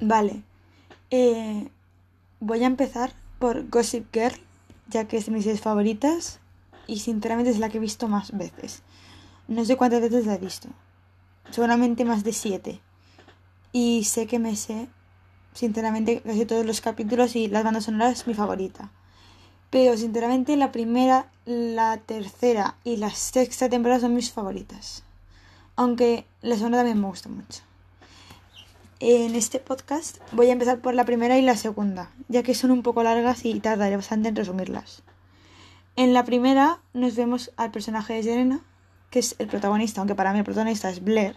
Vale. Eh, voy a empezar por Gossip Girl, ya que es de mis series favoritas y sinceramente es la que he visto más veces. No sé cuántas veces la he visto. Seguramente más de siete. Y sé que me sé, sinceramente, casi todos los capítulos y las bandas sonoras es mi favorita. Pero sinceramente la primera, la tercera y la sexta temporada son mis favoritas. Aunque la segunda también me gusta mucho. En este podcast voy a empezar por la primera y la segunda, ya que son un poco largas y tardaré bastante en resumirlas. En la primera nos vemos al personaje de Serena, que es el protagonista, aunque para mí el protagonista es Blair,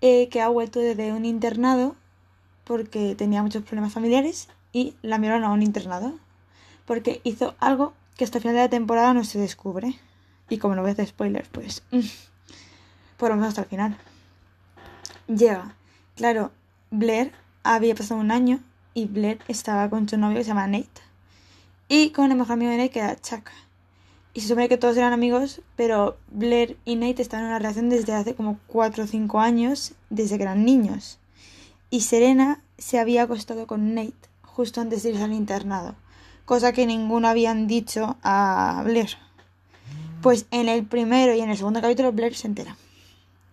eh, que ha vuelto desde un internado porque tenía muchos problemas familiares y la enviaron a un internado porque hizo algo que hasta el final de la temporada no se descubre. Y como no ves de spoilers, pues por lo menos hasta el final. Llega. Claro, Blair había pasado un año y Blair estaba con su novio que se llama Nate. Y con el mejor amigo de Nate que era Chuck. Y se supone que todos eran amigos, pero Blair y Nate estaban en una relación desde hace como 4 o 5 años, desde que eran niños. Y Serena se había acostado con Nate justo antes de irse al internado, cosa que ninguno habían dicho a Blair. Pues en el primero y en el segundo capítulo Blair se entera.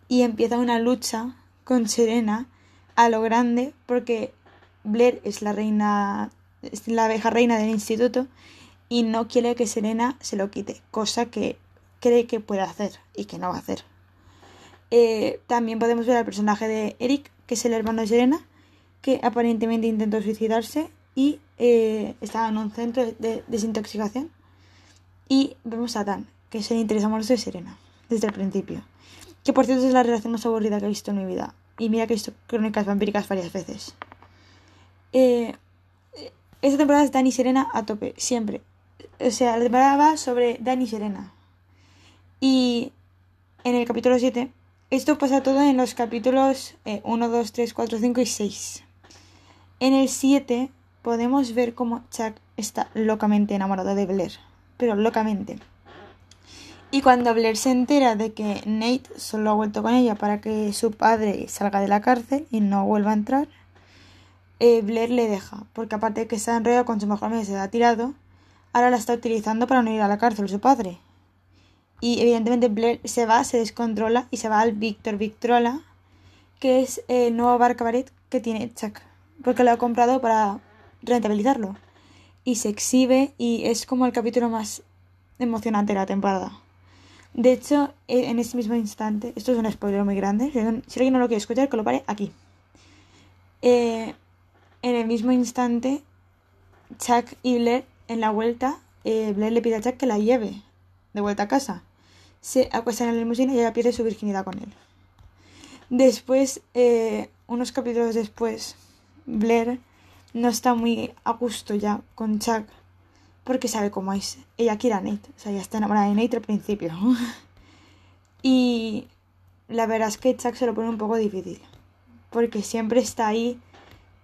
Y empieza una lucha con Serena a lo grande porque Blair es la reina, es la abeja reina del instituto y no quiere que Serena se lo quite, cosa que cree que puede hacer y que no va a hacer. Eh, también podemos ver al personaje de Eric, que es el hermano de Serena, que aparentemente intentó suicidarse y eh, estaba en un centro de desintoxicación. Y vemos a Dan, que es el interés amoroso de Serena, desde el principio. Que por cierto es la relación más aburrida que he visto en mi vida. Y mira que he visto crónicas vampíricas varias veces. Eh, esta temporada es Dani Serena a tope, siempre. O sea, la temporada va sobre Dani Serena. Y en el capítulo 7, esto pasa todo en los capítulos 1, 2, 3, 4, 5 y 6. En el 7 podemos ver cómo Chuck está locamente enamorado de Blair. Pero locamente. Y cuando Blair se entera de que Nate solo ha vuelto con ella para que su padre salga de la cárcel y no vuelva a entrar, eh, Blair le deja, porque aparte de que está enredado con su mejor amigo y se ha tirado, ahora la está utilizando para no ir a la cárcel su padre. Y evidentemente Blair se va, se descontrola y se va al Victor Victrola, que es el nuevo bar cabaret que tiene Chuck, porque lo ha comprado para rentabilizarlo. Y se exhibe y es como el capítulo más emocionante de la temporada. De hecho, e, en ese mismo instante, esto es un spoiler muy grande, si alguien no lo quiere escuchar, que lo pare aquí. Eh, en el mismo instante, Chuck y Blair, en la vuelta, eh, Blair le pide a Chuck que la lleve de vuelta a casa. Se acuestan en la limusina y ella pierde su virginidad con él. Después, eh, unos capítulos después, Blair no está muy a gusto ya con Chuck porque sabe cómo es. Ella quiere a Nate, o sea, ya está enamorada de Nate al principio. y la verdad es que Chuck se lo pone un poco difícil, porque siempre está ahí,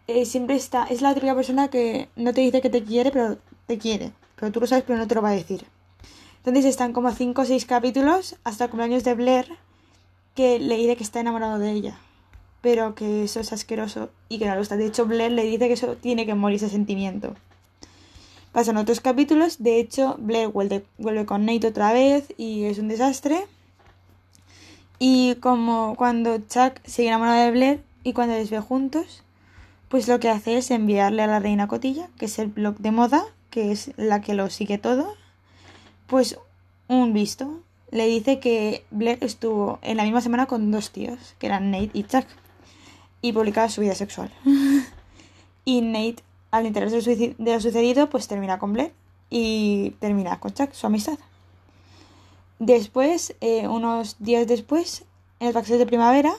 eh, siempre está, es la típica persona que no te dice que te quiere, pero te quiere, pero tú lo sabes, pero no te lo va a decir. Entonces están como 5 o 6 capítulos hasta el cumpleaños de Blair que le dice que está enamorado de ella, pero que eso es asqueroso y que no le gusta. De hecho, Blair le dice que eso tiene que morir ese sentimiento. Pasan otros capítulos, de hecho, Blair vuelve, con Nate otra vez y es un desastre. Y como cuando Chuck sigue enamorado de Blair y cuando les ve juntos, pues lo que hace es enviarle a la reina Cotilla, que es el blog de moda, que es la que lo sigue todo, pues un visto. Le dice que Blair estuvo en la misma semana con dos tíos, que eran Nate y Chuck, y publicaba su vida sexual. y Nate al enterarse de lo sucedido, pues termina con Blair y termina con Chuck, su amistad. Después, eh, unos días después, en el vacaciones de primavera,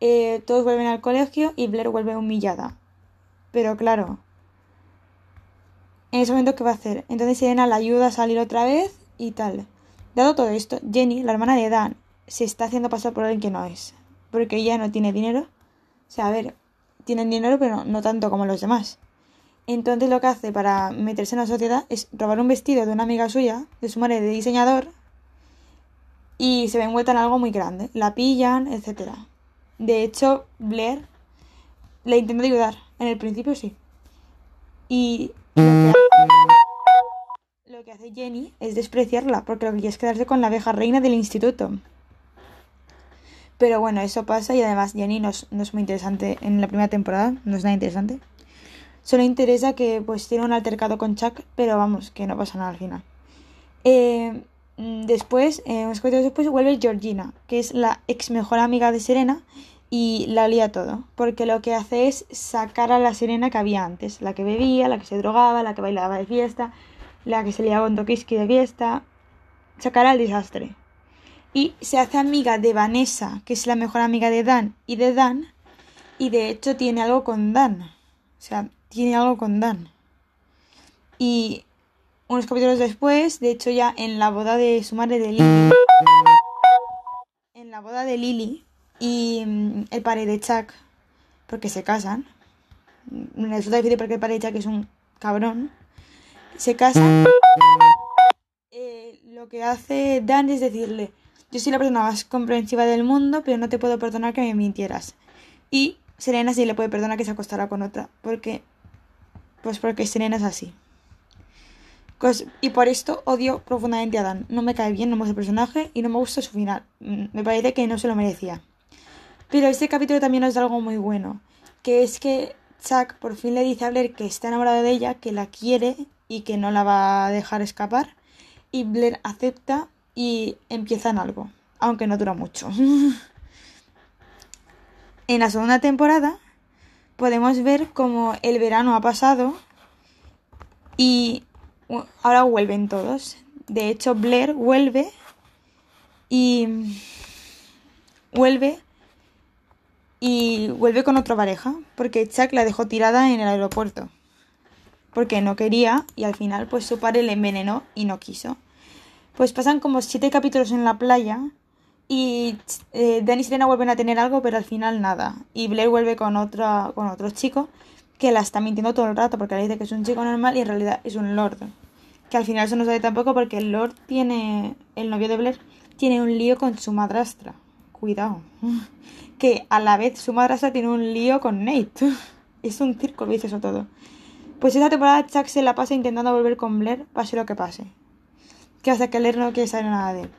eh, todos vuelven al colegio y Blair vuelve humillada. Pero claro, en ese momento, ¿qué va a hacer? Entonces Elena la ayuda a salir otra vez y tal. Dado todo esto, Jenny, la hermana de Dan, se está haciendo pasar por alguien que no es. Porque ella no tiene dinero. O sea, a ver, tienen dinero, pero no tanto como los demás. Entonces lo que hace para meterse en la sociedad es robar un vestido de una amiga suya, de su madre de diseñador, y se ve envuelta en algo muy grande. La pillan, etc. De hecho, Blair le intenta ayudar. En el principio sí. Y lo que, hace, Jenny es despreciarla, porque lo que quiere es quedarse con la abeja reina del instituto. Pero bueno, eso pasa y además Jenny no es, no es muy interesante en la primera temporada, no es nada interesante. Solo interesa que pues tiene un altercado con Chuck, pero vamos, que no pasa nada al final. Eh, después, eh, unos capítulos después, vuelve Georgina, que es la ex mejor amiga de Serena y la lía todo, porque lo que hace es sacar a la Serena que había antes, la que bebía, la que se drogaba, la que bailaba de fiesta, la que se liaba con Tokiski de fiesta, sacar al desastre. Y se hace amiga de Vanessa, que es la mejor amiga de Dan y de Dan, y de hecho tiene algo con Dan. O sea, tiene algo con Dan. Y unos capítulos después, de hecho ya en la boda de su madre de Lily, en la boda de Lily y mm, el padre de Chuck, porque se casan, mm, resulta difícil porque el padre de Chuck es un cabrón, se casan, eh, lo que hace Dan es decirle, yo soy la persona más comprensiva del mundo, pero no te puedo perdonar que me mintieras. Y Serena sí le puede perdonar que se acostara con otra, porque pues porque Serena es así. Y por esto odio profundamente a Dan. No me cae bien, no me gusta el personaje y no me gusta su final. Mm, me parece que no se lo merecía. Pero este capítulo también nos da algo muy bueno. Que es que Chuck por fin le dice a Blair que está enamorado de ella, que la quiere y que no la va a dejar escapar. Y Blair acepta y empiezan algo, aunque no dura mucho. en la segunda temporada podemos ver cómo el verano ha pasado y ahora vuelven todos. De hecho, Blair vuelve y vuelve y vuelve con otra pareja porque Chuck la dejó tirada en el aeropuerto porque no quería y al final pues su padre le envenenó y no quiso. Pues pasan como siete capítulos en la playa y eh, Dan y Serena vuelven a tener algo, pero al final nada. Y Blair vuelve con, otra, con otro chico que la está mintiendo todo el rato porque le dice que es un chico normal y en realidad es un lord. Que al final eso no sabe tampoco porque el lord tiene, el novio de Blair, tiene un lío con su madrastra. Cuidado. Que a la vez su madrastra tiene un lío con Nate. Es un círculo, dice eso todo. Pues esa temporada Chuck se la pasa intentando volver con Blair, pase lo que pase que hasta que leer no quiere saber nada de él.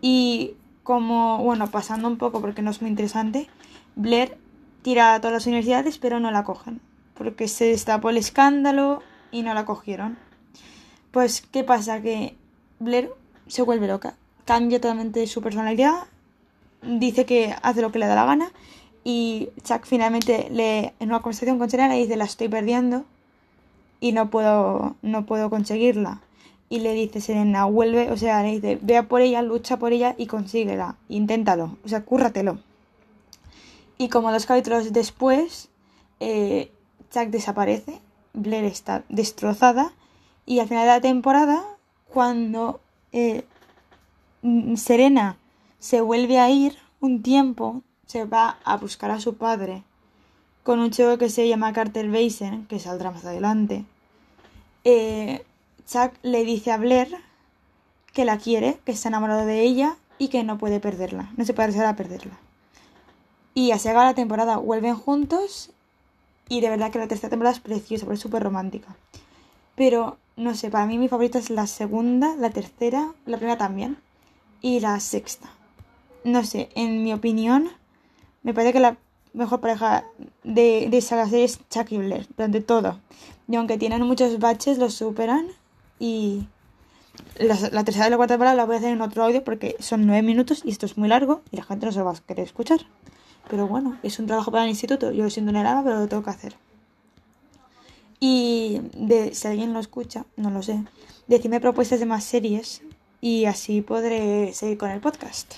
Y como, bueno, pasando un poco porque no es muy interesante, Blair tira a todas las universidades pero no la cogen. Porque se destapó el escándalo y no la cogieron. Pues, ¿qué pasa? Que Blair se vuelve loca. Cambia totalmente su personalidad. Dice que hace lo que le da la gana. Y Chuck finalmente le, en una conversación con Serena le dice la estoy perdiendo y no puedo, no puedo conseguirla y le dice Serena, vuelve, o sea, le dice, vea por ella, lucha por ella y consíguela, inténtalo, o sea, cúrratelo. Y como dos capítulos después, eh, Jack desaparece, Blair está destrozada y al final de la temporada, cuando eh, Serena se vuelve a ir un tiempo, se va a buscar a su padre con un chico que se llama Carter Basin, que saldrá más adelante. Eh, Chuck le dice a Blair que la quiere, que está enamorado de ella y que no puede perderla, no se puede arriesgar a perderla. Y así acaba la temporada, vuelven juntos y de verdad que la tercera temporada es preciosa, porque es súper romántica. Pero, no sé, para mí mi favorita es la segunda, la tercera, la primera también y la sexta. No sé, en mi opinión, me parece que la mejor pareja de, de esa serie es Chuck y Blair, durante todo. Y aunque tienen muchos baches, los superan y la, tercera y la cuarta temporada la voy a hacer en otro audio porque son nueve minutos y esto es muy largo y la gente no se va a querer escuchar. Pero bueno, es un trabajo para el instituto. Yo lo siento en el pero lo tengo que hacer. Y de, si alguien lo escucha, no lo sé, decime propuestas de más series y así podré seguir con el podcast.